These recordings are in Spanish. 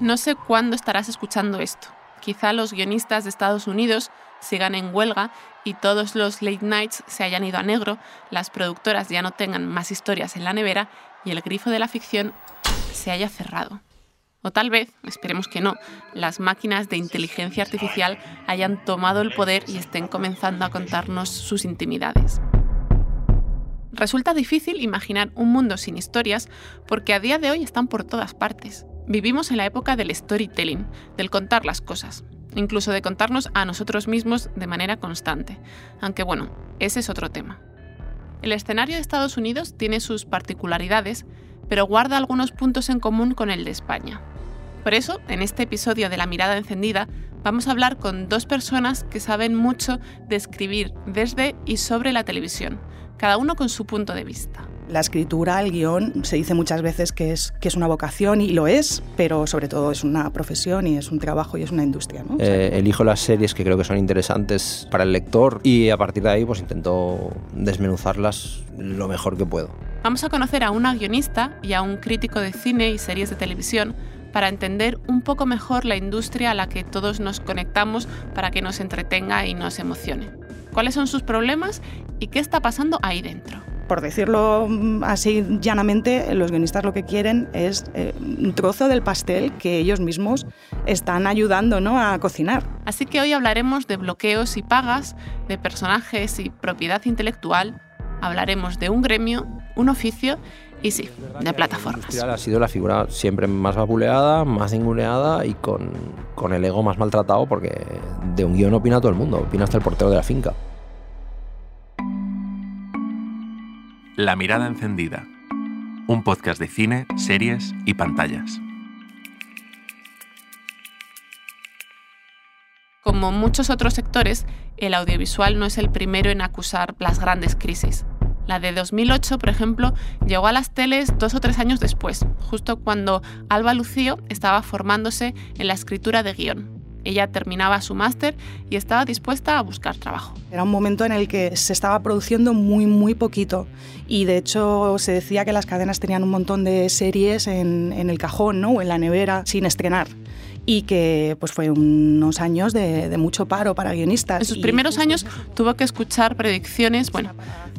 No sé cuándo estarás escuchando esto. Quizá los guionistas de Estados Unidos sigan en huelga y todos los late nights se hayan ido a negro, las productoras ya no tengan más historias en la nevera y el grifo de la ficción se haya cerrado. O tal vez, esperemos que no, las máquinas de inteligencia artificial hayan tomado el poder y estén comenzando a contarnos sus intimidades. Resulta difícil imaginar un mundo sin historias porque a día de hoy están por todas partes. Vivimos en la época del storytelling, del contar las cosas, incluso de contarnos a nosotros mismos de manera constante. Aunque bueno, ese es otro tema. El escenario de Estados Unidos tiene sus particularidades, pero guarda algunos puntos en común con el de España. Por eso, en este episodio de La mirada encendida, vamos a hablar con dos personas que saben mucho de escribir desde y sobre la televisión, cada uno con su punto de vista. La escritura, el guion, se dice muchas veces que es, que es una vocación y lo es, pero sobre todo es una profesión y es un trabajo y es una industria. ¿no? Eh, elijo las series que creo que son interesantes para el lector y a partir de ahí pues intento desmenuzarlas lo mejor que puedo. Vamos a conocer a una guionista y a un crítico de cine y series de televisión para entender un poco mejor la industria a la que todos nos conectamos para que nos entretenga y nos emocione. ¿Cuáles son sus problemas y qué está pasando ahí dentro? por decirlo mm, así llanamente, los guionistas lo que quieren es eh, un trozo del pastel que ellos mismos están ayudando ¿no? a cocinar. Así que hoy hablaremos de bloqueos y pagas, de personajes y propiedad intelectual, hablaremos de un gremio, un oficio y sí, de plataformas. Ha sido la figura siempre más vapuleada, más ninguneada y con, con el ego más maltratado porque de un guion opina todo el mundo, opina hasta el portero de la finca. La mirada encendida. Un podcast de cine, series y pantallas. Como muchos otros sectores, el audiovisual no es el primero en acusar las grandes crisis. La de 2008, por ejemplo, llegó a las teles dos o tres años después, justo cuando Alba Lucío estaba formándose en la escritura de guion. Ella terminaba su máster y estaba dispuesta a buscar trabajo. Era un momento en el que se estaba produciendo muy, muy poquito. Y de hecho se decía que las cadenas tenían un montón de series en, el cajón ¿no? o en la nevera sin estrenar y que pues fue unos años de, mucho paro para guionistas. En sus primeros años tuvo que escuchar predicciones, bueno,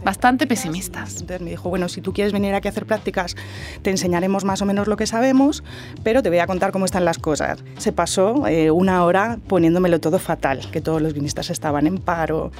bastante pesimistas. Entonces me dijo, bueno, si tú quieres venir aquí a hacer prácticas, te enseñaremos más o menos lo que sabemos, pero te voy a contar cómo están las cosas. Se pasó eh, una hora poniéndomelo todo fatal, que todos los guionistas estaban en paro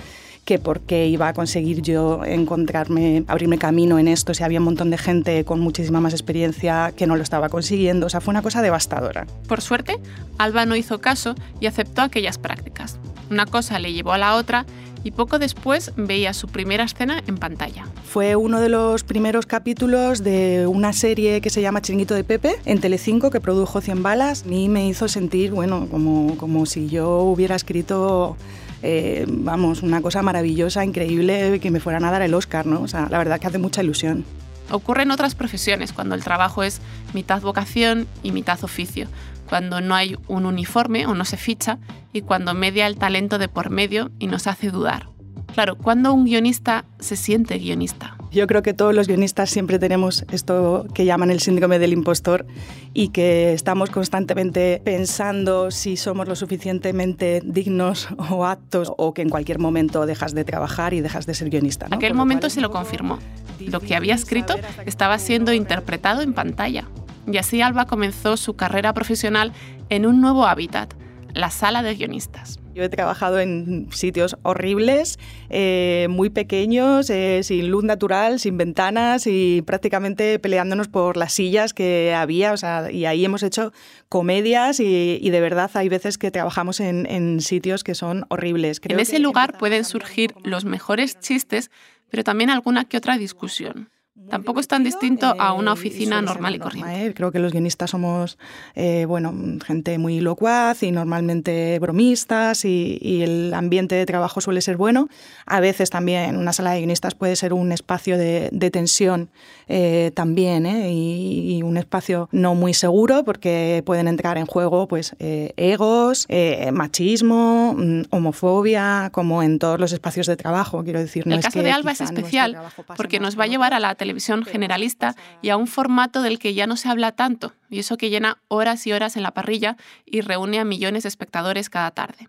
que por qué iba a conseguir yo encontrarme, abrirme camino en esto si había un montón de gente con muchísima más experiencia que no lo estaba consiguiendo. O sea, fue una cosa devastadora. Por suerte, Alba no hizo caso y aceptó aquellas prácticas. Una cosa le llevó a la otra y poco después veía su primera escena en pantalla. Fue uno de los primeros capítulos de una serie que se llama Chiringuito de Pepe en Telecinco que produjo 100 balas y me hizo sentir, bueno, como, como si yo hubiera escrito eh, vamos, una cosa maravillosa, increíble, que me fueran a dar el Oscar, ¿no? O sea, la verdad que hace mucha ilusión. Ocurre en otras profesiones, cuando el trabajo es mitad vocación y mitad oficio, cuando no hay un uniforme o no se ficha y cuando media el talento de por medio y nos hace dudar. Claro, cuando un guionista se siente guionista. Yo creo que todos los guionistas siempre tenemos esto que llaman el síndrome del impostor y que estamos constantemente pensando si somos lo suficientemente dignos o aptos o que en cualquier momento dejas de trabajar y dejas de ser guionista. ¿no? Aquel momento se lo confirmó. Lo que había escrito estaba siendo interpretado en pantalla. Y así Alba comenzó su carrera profesional en un nuevo hábitat, la sala de guionistas. Yo he trabajado en sitios horribles, eh, muy pequeños, eh, sin luz natural, sin ventanas y prácticamente peleándonos por las sillas que había. O sea, y ahí hemos hecho comedias y, de verdad hay veces que trabajamos en, sitios que son horribles. en ese lugar pueden surgir los mejores chistes, pero también alguna que otra discusión. Tampoco es tan distinto a una oficina normal y corriente. ¿eh? Creo que los guionistas somos eh, bueno, gente muy locuaz y normalmente bromistas y, el ambiente de trabajo suele ser bueno. A veces también una sala de guionistas puede ser un espacio de, tensión eh, también y, un espacio no muy seguro porque pueden entrar en juego pues, egos, machismo, mm, homofobia, como en todos los espacios de trabajo. Quiero decir, el caso de Alba es especial porque nos va a llevar a la televisión televisión generalista y a un formato del que ya no se habla tanto, y eso que llena horas y horas en la parrilla y reúne a millones de espectadores cada tarde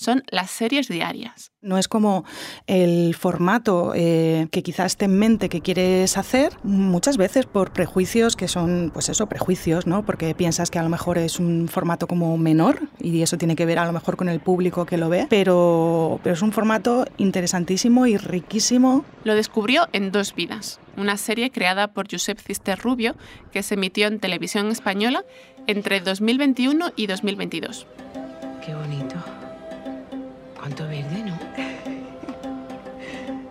son las series diarias. No es como el formato eh, que quizás esté en mente que quieres hacer, muchas veces por prejuicios que son, pues eso, prejuicios, ¿no? Porque piensas que a lo mejor es un formato como menor y eso tiene que ver a lo mejor con el público que lo ve, pero, pero es un formato interesantísimo y riquísimo. Lo descubrió en Dos Vidas, una serie creada por Josep Cister Rubio que se emitió en televisión española entre 2021 y 2022. Qué bonito. Cuánto verde, ¿no?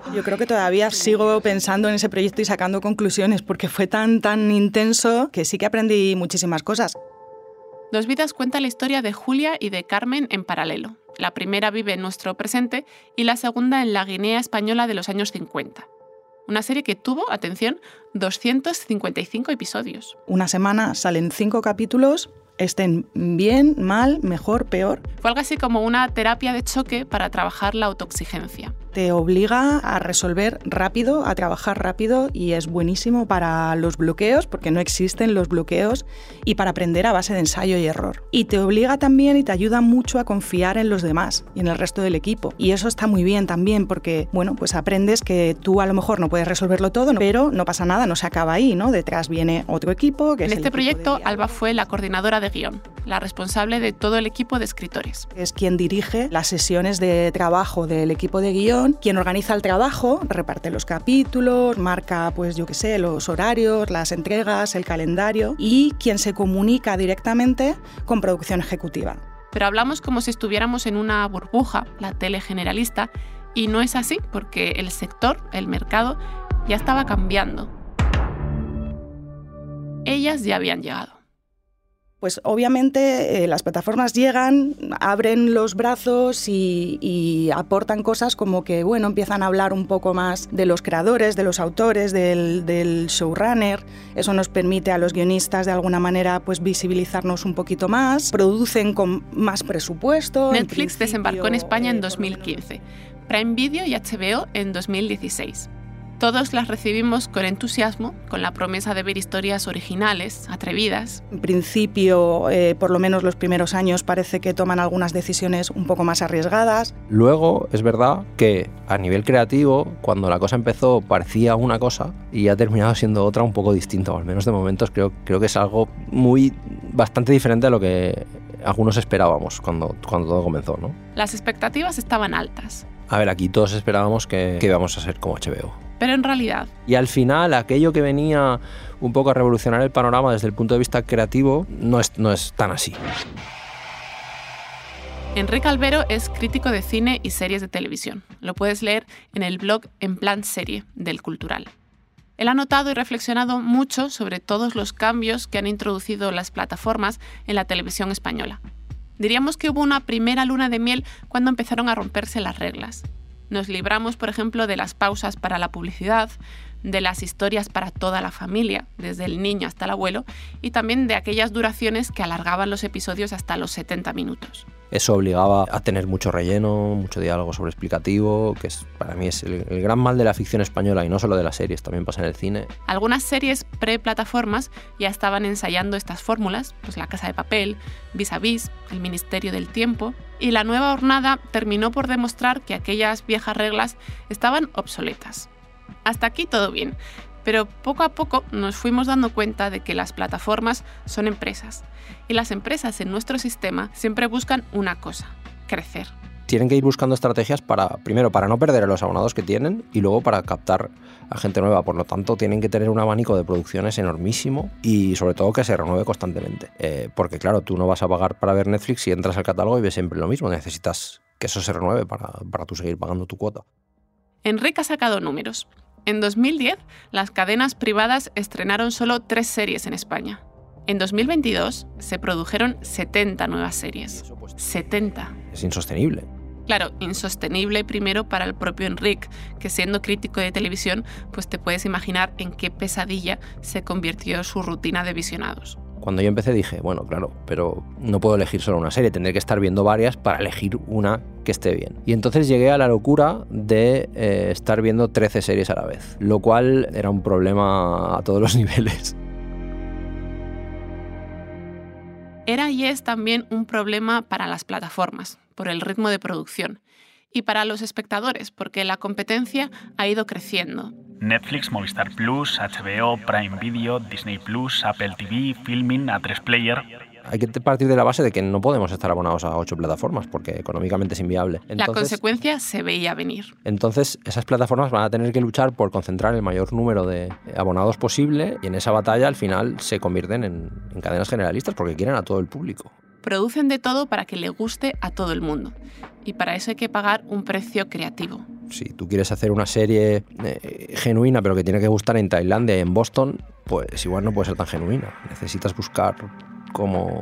Yo creo que todavía sigo pensando en ese proyecto y sacando conclusiones porque fue tan, tan intenso que sí que aprendí muchísimas cosas. Dos Vidas cuenta la historia de Julia y de Carmen en paralelo. La primera vive en nuestro presente y la segunda en la Guinea española de los años 50. Una serie que tuvo, atención, 255 episodios. Una semana salen cinco capítulos estén bien, mal, mejor, peor. Fue algo así como una terapia de choque para trabajar la autoexigencia te obliga a resolver rápido, a trabajar rápido y es buenísimo para los bloqueos, porque no existen los bloqueos, y para aprender a base de ensayo y error. Y te obliga también y te ayuda mucho a confiar en los demás y en el resto del equipo. Y eso está muy bien también porque, bueno, pues aprendes que tú a lo mejor no puedes resolverlo todo, pero no pasa nada, no se acaba ahí, ¿no? Detrás viene otro equipo. Que en este proyecto, Alba fue la coordinadora de guion, la responsable de todo el equipo de escritores. Es quien dirige las sesiones de trabajo del equipo de guion quien organiza el trabajo, reparte los capítulos, marca, pues yo qué sé, los horarios, las entregas, el calendario y quien se comunica directamente con producción ejecutiva. Pero hablamos como si estuviéramos en una burbuja, la tele generalista, y no es así porque el sector, el mercado, ya estaba cambiando. Ellas ya habían llegado pues obviamente eh, las plataformas llegan, abren los brazos y, aportan cosas como que, bueno, empiezan a hablar un poco más de los creadores, de los autores, del, showrunner. Eso nos permite a los guionistas de alguna manera pues visibilizarnos un poquito más. Producen con más presupuesto. Netflix desembarcó en España en 2015, eh, Prime Video y HBO en 2016. Todos las recibimos con entusiasmo, con la promesa de ver historias originales, atrevidas. En principio, eh, por lo menos los primeros años, parece que toman algunas decisiones un poco más arriesgadas. Luego, es verdad que a nivel creativo, cuando la cosa empezó, parecía una cosa y ha terminado siendo otra un poco distinta, al menos de momentos creo, creo que es algo muy bastante diferente a lo que algunos esperábamos cuando, cuando todo comenzó. ¿no? Las expectativas estaban altas. A ver, aquí todos esperábamos que, que íbamos a ser como HBO pero en realidad... Y al final, aquello que venía un poco a revolucionar el panorama desde el punto de vista creativo, no es, no es tan así. Enrique Albero es crítico de cine y series de televisión. Lo puedes leer en el blog En Plan Serie del Cultural. Él ha notado y reflexionado mucho sobre todos los cambios que han introducido las plataformas en la televisión española. Diríamos que hubo una primera luna de miel cuando empezaron a romperse las reglas. Nos libramos, por ejemplo, de las pausas para la publicidad, de las historias para toda la familia, desde el niño hasta el abuelo, y también de aquellas duraciones que alargaban los episodios hasta los 70 minutos. Eso obligaba a tener mucho relleno, mucho diálogo sobre explicativo, que es, para mí es el, gran mal de la ficción española y no solo de las series, también pasa en el cine. Algunas series pre-plataformas ya estaban ensayando estas fórmulas, pues La Casa de Papel, Vis a Vis, El Ministerio del Tiempo, y la nueva jornada terminó por demostrar que aquellas viejas reglas estaban obsoletas. Hasta aquí todo bien, pero poco a poco nos fuimos dando cuenta de que las plataformas son empresas y las empresas en nuestro sistema siempre buscan una cosa, crecer. Tienen que ir buscando estrategias para, primero, para no perder a los abonados que tienen y luego para captar a gente nueva. Por lo tanto, tienen que tener un abanico de producciones enormísimo y sobre todo que se renueve constantemente. Eh, porque claro, tú no vas a pagar para ver Netflix si entras al catálogo y ves siempre lo mismo. Necesitas que eso se renueve para, para tú seguir pagando tu cuota. Enrique ha sacado números. En 2010, las cadenas privadas estrenaron solo tres series en España. En 2022 se produjeron 70 nuevas series. 70. Es insostenible. Claro, insostenible primero para el propio Enrique, que siendo crítico de televisión, pues te puedes imaginar en qué pesadilla se convirtió su rutina de visionados. Cuando yo empecé dije, bueno, claro, pero no puedo elegir solo una serie, tendré que estar viendo varias para elegir una que esté bien. Y entonces llegué a la locura de eh, estar viendo 13 series a la vez, lo cual era un problema a todos los niveles. Era y es también un problema para las plataformas, por el ritmo de producción, y para los espectadores, porque la competencia ha ido creciendo. Netflix, Movistar Plus, HBO, Prime Video, Disney Plus, Apple TV, Filming, A3 Player. Hay que partir de la base de que no podemos estar abonados a ocho plataformas porque económicamente es inviable. la consecuencia se veía venir. Entonces, esas plataformas van a tener que luchar por concentrar el mayor número de abonados posible y en esa batalla al final se convierten en, en cadenas generalistas porque quieren a todo el público. Producen de todo para que le guste a todo el mundo y para eso hay que pagar un precio creativo. Si tú quieres hacer una serie eh, genuina pero que tiene que gustar en Tailandia y en Boston, pues igual no puede ser tan genuina. Necesitas buscar como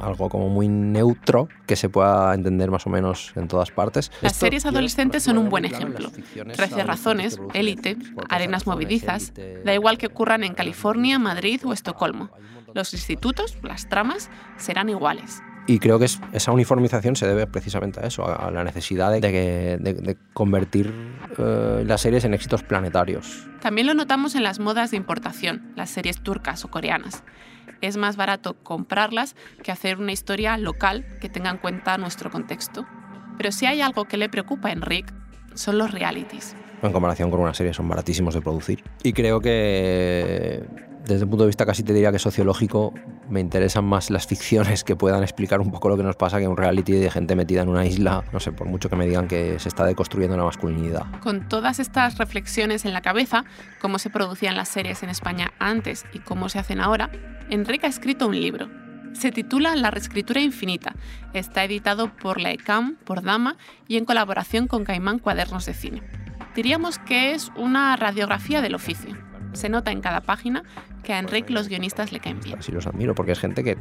algo como muy neutro que se pueda entender más o menos en todas partes. Las series adolescentes son un buen ejemplo. Trece razones, Élite, Arenas movidizas, da igual que ocurran en California, Madrid o Estocolmo. Los institutos, las tramas, serán iguales. Y creo que esa uniformización se debe precisamente a eso, a la necesidad de, convertir eh, las series en éxitos planetarios. También lo notamos en las modas de importación, las series turcas o coreanas. Es más barato comprarlas que hacer una historia local que tenga en cuenta nuestro contexto. Pero si hay algo que le preocupa a Enric, son los realities. En comparación con una serie son baratísimos de producir. Y creo que desde el punto de vista casi te diría que sociológico, me interesan más las ficciones que puedan explicar un poco lo que nos pasa que un reality de gente metida en una isla, no sé, por mucho que me digan que se está deconstruyendo la masculinidad. Con todas estas reflexiones en la cabeza, cómo se producían las series en España antes y cómo se hacen ahora, Enrique ha escrito un libro. Se titula La reescritura infinita. Está editado por la ECAM, por Dama y en colaboración con Caimán Cuadernos de Cine. Diríamos que es una radiografía del oficio. Se nota en cada página que a Enrique los guionistas le caen bien. Así los admiro, porque es gente que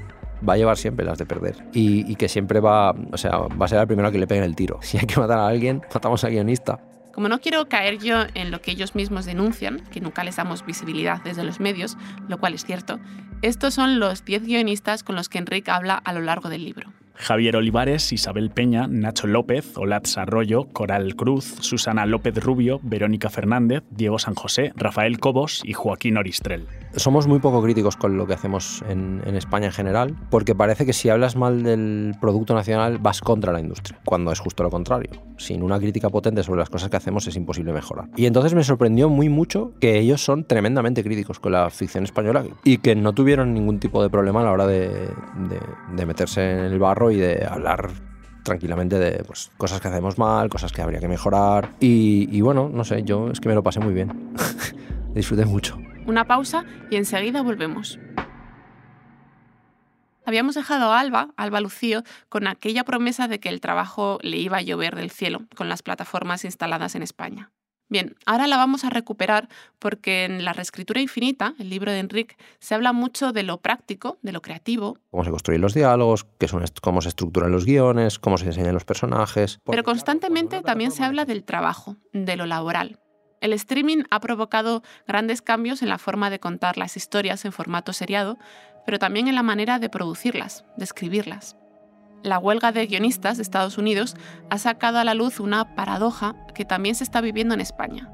va a llevar siempre las de perder y, que siempre va, o sea, va a ser el primero a que le peguen el tiro. Si hay que matar a alguien, matamos al guionista. Como no quiero caer yo en lo que ellos mismos denuncian, que nunca les damos visibilidad desde los medios, lo cual es cierto, estos son los 10 guionistas con los que Enrique habla a lo largo del libro. Javier Olivares, Isabel Peña, Nacho López, Olatz Arroyo, Coral Cruz, Susana López Rubio, Verónica Fernández, Diego San José, Rafael Cobos y Joaquín Oristrel. Somos muy poco críticos con lo que hacemos en, España en general, porque parece que si hablas mal del producto nacional vas contra la industria, cuando es justo lo contrario. Sin una crítica potente sobre las cosas que hacemos es imposible mejorar. Y entonces me sorprendió muy mucho que ellos son tremendamente críticos con la ficción española y que no tuvieron ningún tipo de problema a la hora de, de meterse en el barro y de hablar tranquilamente de pues, cosas que hacemos mal, cosas que habría que mejorar. Y, bueno, no sé, yo es que me lo pasé muy bien. Disfruté mucho. Una pausa y enseguida volvemos. Habíamos dejado a Alba, Alba Lucío, con aquella promesa de que el trabajo le iba a llover del cielo con las plataformas instaladas en España. Bien, ahora la vamos a recuperar porque en la reescritura infinita, el libro de Enrique, se habla mucho de lo práctico, de lo creativo. Cómo se construyen los diálogos, qué son, cómo se estructuran los guiones, cómo se enseñan los personajes. Pero constantemente también se habla del trabajo, de lo laboral. El streaming ha provocado grandes cambios en la forma de contar las historias en formato seriado, pero también en la manera de producirlas, de escribirlas la huelga de guionistas de Estados Unidos ha sacado a la luz una paradoja que también se está viviendo en España.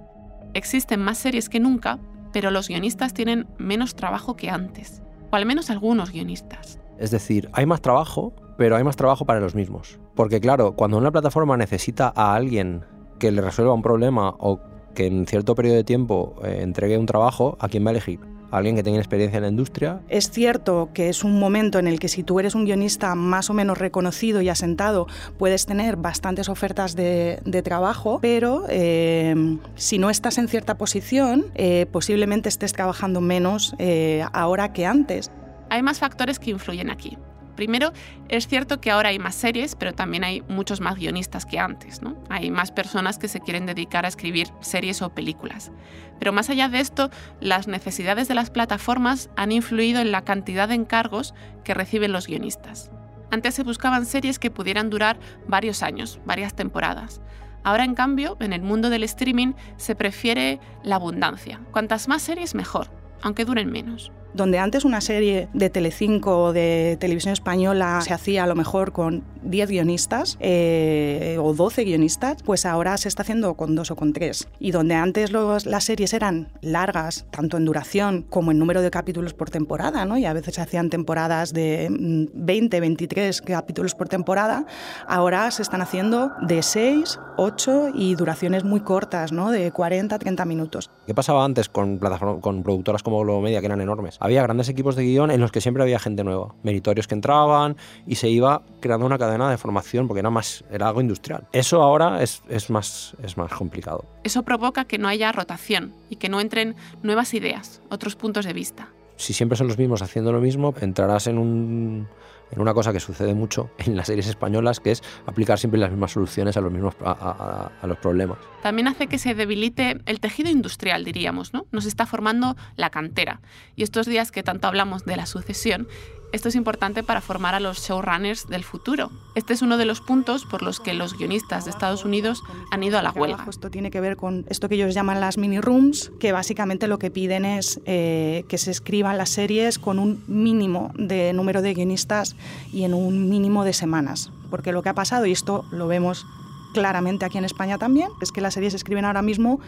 Existen más series que nunca, pero los guionistas tienen menos trabajo que antes, o al menos algunos guionistas. Es decir, hay más trabajo, pero hay más trabajo para los mismos. Porque claro, cuando una plataforma necesita a alguien que le resuelva un problema o que en cierto periodo de tiempo eh, entregue un trabajo, ¿a quién va a elegir? Alguien que tenga experiencia en la industria. Es cierto que es un momento en el que si tú eres un guionista más o menos reconocido y asentado, puedes tener bastantes ofertas de, trabajo, pero eh, si no estás en cierta posición, eh, posiblemente estés trabajando menos eh, ahora que antes. Hay más factores que influyen aquí. Primero, es cierto que ahora hay más series, pero también hay muchos más guionistas que antes. ¿no? Hay más personas que se quieren dedicar a escribir series o películas. Pero más allá de esto, las necesidades de las plataformas han influido en la cantidad de encargos que reciben los guionistas. Antes se buscaban series que pudieran durar varios años, varias temporadas. Ahora, en cambio, en el mundo del streaming se prefiere la abundancia. Cuantas más series, mejor, aunque duren menos. Donde antes una serie de Telecinco o de televisión española se hacía a lo mejor con 10 guionistas eh, o 12 guionistas, pues ahora se está haciendo con dos o con tres. Y donde antes las series eran largas, tanto en duración como en número de capítulos por temporada, ¿no? y a veces se hacían temporadas de 20, mm, 23 capítulos por temporada, ahora se están haciendo de 6, 8 y duraciones muy cortas, ¿no? de 40, 30 minutos. ¿Qué pasaba antes con, con productoras como Globo Media, que eran enormes? Había grandes equipos de guion en los que siempre había gente nueva, meritorios que entraban y se iba creando una cadena de formación porque era, más, era algo industrial. Eso ahora es, es, más, es más complicado. Eso provoca que no haya rotación y que no entren nuevas ideas, otros puntos de vista. Si siempre son los mismos haciendo lo mismo, entrarás en un en una cosa que sucede mucho en las series españolas, que es aplicar siempre las mismas soluciones a los mismos a, los problemas. También hace que se debilite el tejido industrial, diríamos, ¿no? Nos está formando la cantera. Y estos días que tanto hablamos de la sucesión, esto es importante para formar a los showrunners del futuro. Este es uno de los puntos por los que los guionistas de Estados Unidos han ido a la huelga. Esto tiene que ver con esto que ellos llaman las mini rooms, que básicamente lo que piden es eh, que se escriban las series con un mínimo de número de guionistas y en un mínimo de semanas. Porque lo que ha pasado, y esto lo vemos claramente aquí en España también, es que las series se escriben ahora mismo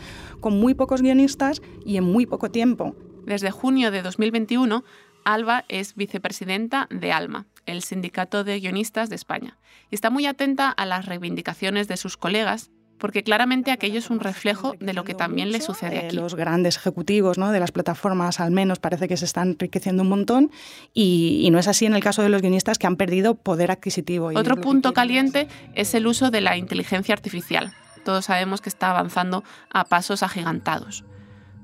con muy pocos guionistas y en muy poco tiempo. Desde junio de 2021 Alba es vicepresidenta de ALMA, el Sindicato de Guionistas de España, y está muy atenta a las reivindicaciones de sus colegas porque claramente aquello es un reflejo de lo que también le sucede aquí. Los grandes ejecutivos ¿no? de las plataformas al menos parece que se están enriqueciendo un montón y, no es así en el caso de los guionistas que han perdido poder adquisitivo. Otro punto caliente es el uso de la inteligencia artificial. Todos sabemos que está avanzando a pasos agigantados.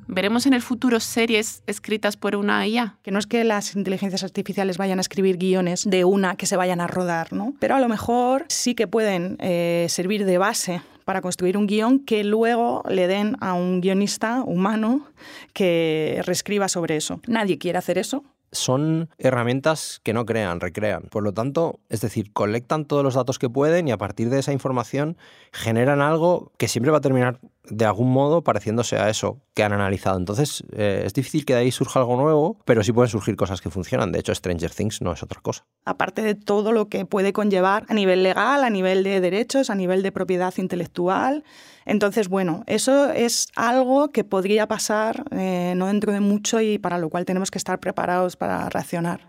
¿Veremos en el futuro series escritas por una IA? Que no es que las inteligencias artificiales vayan a escribir guiones de una que se vayan a rodar, ¿no? Pero a lo mejor sí que pueden eh, servir de base para construir un guion que luego le den a un guionista humano que reescriba sobre eso. Nadie quiere hacer eso, son herramientas que no crean, recrean. Por lo tanto, es decir, colectan todos los datos que pueden y a partir de esa información generan algo que siempre va a terminar de algún modo pareciéndose a eso que han analizado. Entonces, eh, es difícil que de ahí surja algo nuevo, pero sí pueden surgir cosas que funcionan. De hecho, Stranger Things no es otra cosa. Aparte de todo lo que puede conllevar a nivel legal, a nivel de derechos, a nivel de propiedad intelectual. Entonces, bueno, eso es algo que podría pasar eh, no dentro de mucho y para lo cual tenemos que estar preparados para reaccionar.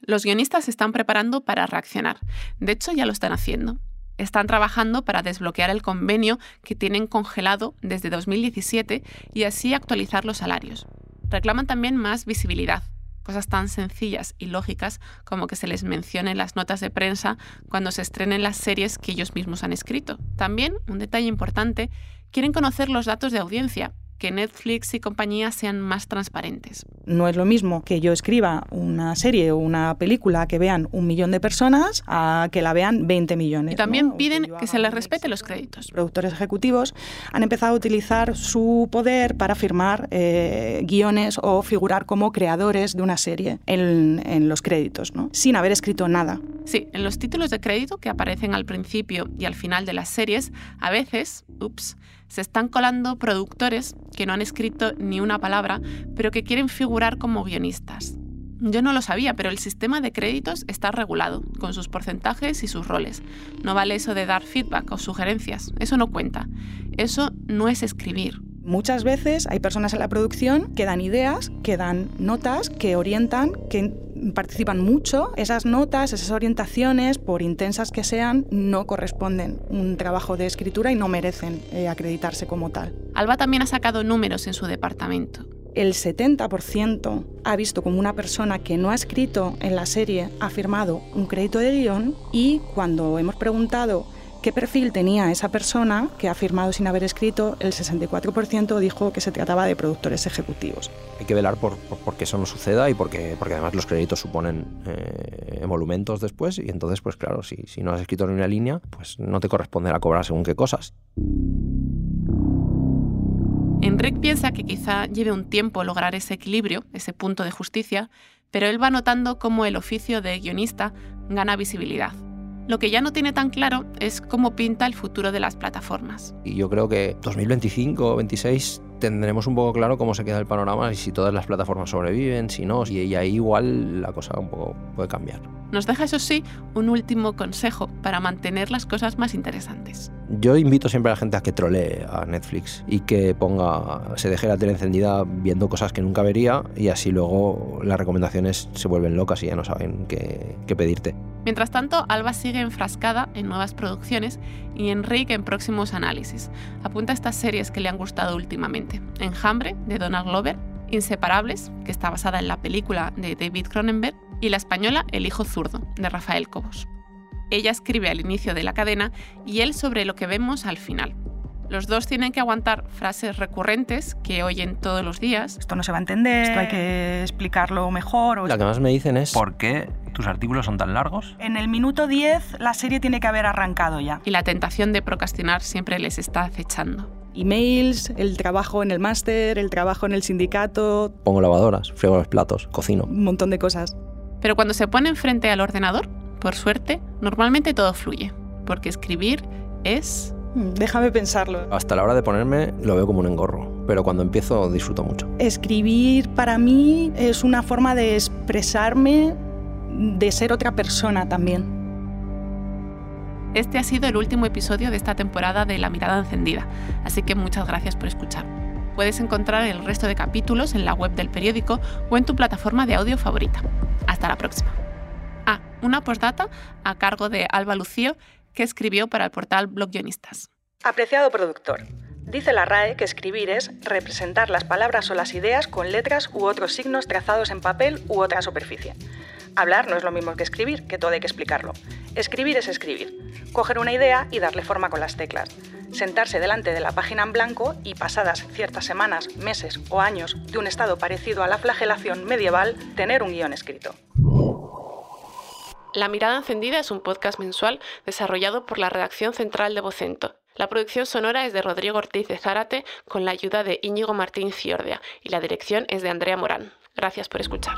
Los guionistas se están preparando para reaccionar. De hecho, ya lo están haciendo están trabajando para desbloquear el convenio que tienen congelado desde 2017 y así actualizar los salarios. Reclaman también más visibilidad, cosas tan sencillas y lógicas como que se les mencione en las notas de prensa cuando se estrenen las series que ellos mismos han escrito. También, un detalle importante, quieren conocer los datos de audiencia que Netflix y compañía sean más transparentes. No es lo mismo que yo escriba una serie o una película que vean un millón de personas a que la vean 20 millones. Y también piden que, se les respete los créditos. Productores ejecutivos han empezado a utilizar su poder para firmar eh, guiones o figurar como creadores de una serie en, en los créditos, ¿no? sin haber escrito nada. Sí, en los títulos de crédito que aparecen al principio y al final de las series, a veces, ups, se están colando productores que no han escrito ni una palabra, pero que quieren figurar como guionistas. Yo no lo sabía, pero el sistema de créditos está regulado, con sus porcentajes y sus roles. No vale eso de dar feedback o sugerencias, eso no cuenta. Eso no es escribir. Muchas veces hay personas en la producción que dan ideas, que dan notas, que orientan, que participan mucho, esas notas, esas orientaciones, por intensas que sean, no corresponden un trabajo de escritura y no merecen eh, acreditarse como tal. Alba también ha sacado números en su departamento. El 70% ha visto como una persona que no ha escrito en la serie ha firmado un crédito de guion y cuando hemos preguntado qué perfil tenía esa persona que ha firmado sin haber escrito, el 64% dijo que se trataba de productores ejecutivos. Hay que velar por, que eso no suceda y porque, porque además los créditos suponen eh, emolumentos después y entonces, pues claro, si, si no has escrito ni una línea, pues no te corresponderá cobrar según qué cosas. Enric piensa que quizá lleve un tiempo lograr ese equilibrio, ese punto de justicia, pero él va notando cómo el oficio de guionista gana visibilidad lo que ya no tiene tan claro es cómo pinta el futuro de las plataformas. Y yo creo que 2025 o 26 tendremos un poco claro cómo se queda el panorama y si todas las plataformas sobreviven, si no, y ahí igual la cosa un poco puede cambiar. Nos deja, eso sí, un último consejo para mantener las cosas más interesantes. Yo invito siempre a la gente a que trolee a Netflix y que ponga, se deje la tele encendida viendo cosas que nunca vería y así luego las recomendaciones se vuelven locas y ya no saben qué, qué pedirte. Mientras tanto, Alba sigue enfrascada en nuevas producciones y Enrique en próximos análisis. Apunta a estas series que le han gustado últimamente. Enjambre, de Donald Glover, Inseparables, que está basada en la película de David Cronenberg, y la española El hijo zurdo, de Rafael Cobos. Ella escribe al inicio de la cadena y él sobre lo que vemos al final. Los dos tienen que aguantar frases recurrentes que oyen todos los días. Esto no se va a entender, esto hay que explicarlo mejor. O... La que más me dicen es ¿por qué tus artículos son tan largos? En el minuto 10 la serie tiene que haber arrancado ya. Y la tentación de procrastinar siempre les está acechando. Emails, el trabajo en el máster, el trabajo en el sindicato. Pongo lavadoras, friego los platos, cocino. Un montón de cosas. Pero cuando se ponen frente al ordenador, por suerte, normalmente todo fluye, porque escribir es... Mm, déjame pensarlo. Hasta la hora de ponerme lo veo como un engorro, pero cuando empiezo disfruto mucho. Escribir para mí es una forma de expresarme, de ser otra persona también. Este ha sido el último episodio de esta temporada de La Mirada Encendida, así que muchas gracias por escuchar. Puedes encontrar el resto de capítulos en la web del periódico o en tu plataforma de audio favorita. Hasta la próxima. Ah, una postdata a cargo de Alba Lucío, que escribió para el portal Blog Guionistas. Apreciado productor, dice la RAE que escribir es representar las palabras o las ideas con letras u otros signos trazados en papel u otra superficie. Hablar no es lo mismo que escribir, que todo hay que explicarlo. Escribir es escribir, coger una idea y darle forma con las teclas. Sentarse delante de la página en blanco y pasadas ciertas semanas, meses o años de un estado parecido a la flagelación medieval, tener un guion escrito. La Mirada Encendida es un podcast mensual desarrollado por la redacción central de Vocento. La producción sonora es de Rodrigo Ortiz de Zárate con la ayuda de Íñigo Martín Ciordia y la dirección es de Andrea Morán. Gracias por escuchar.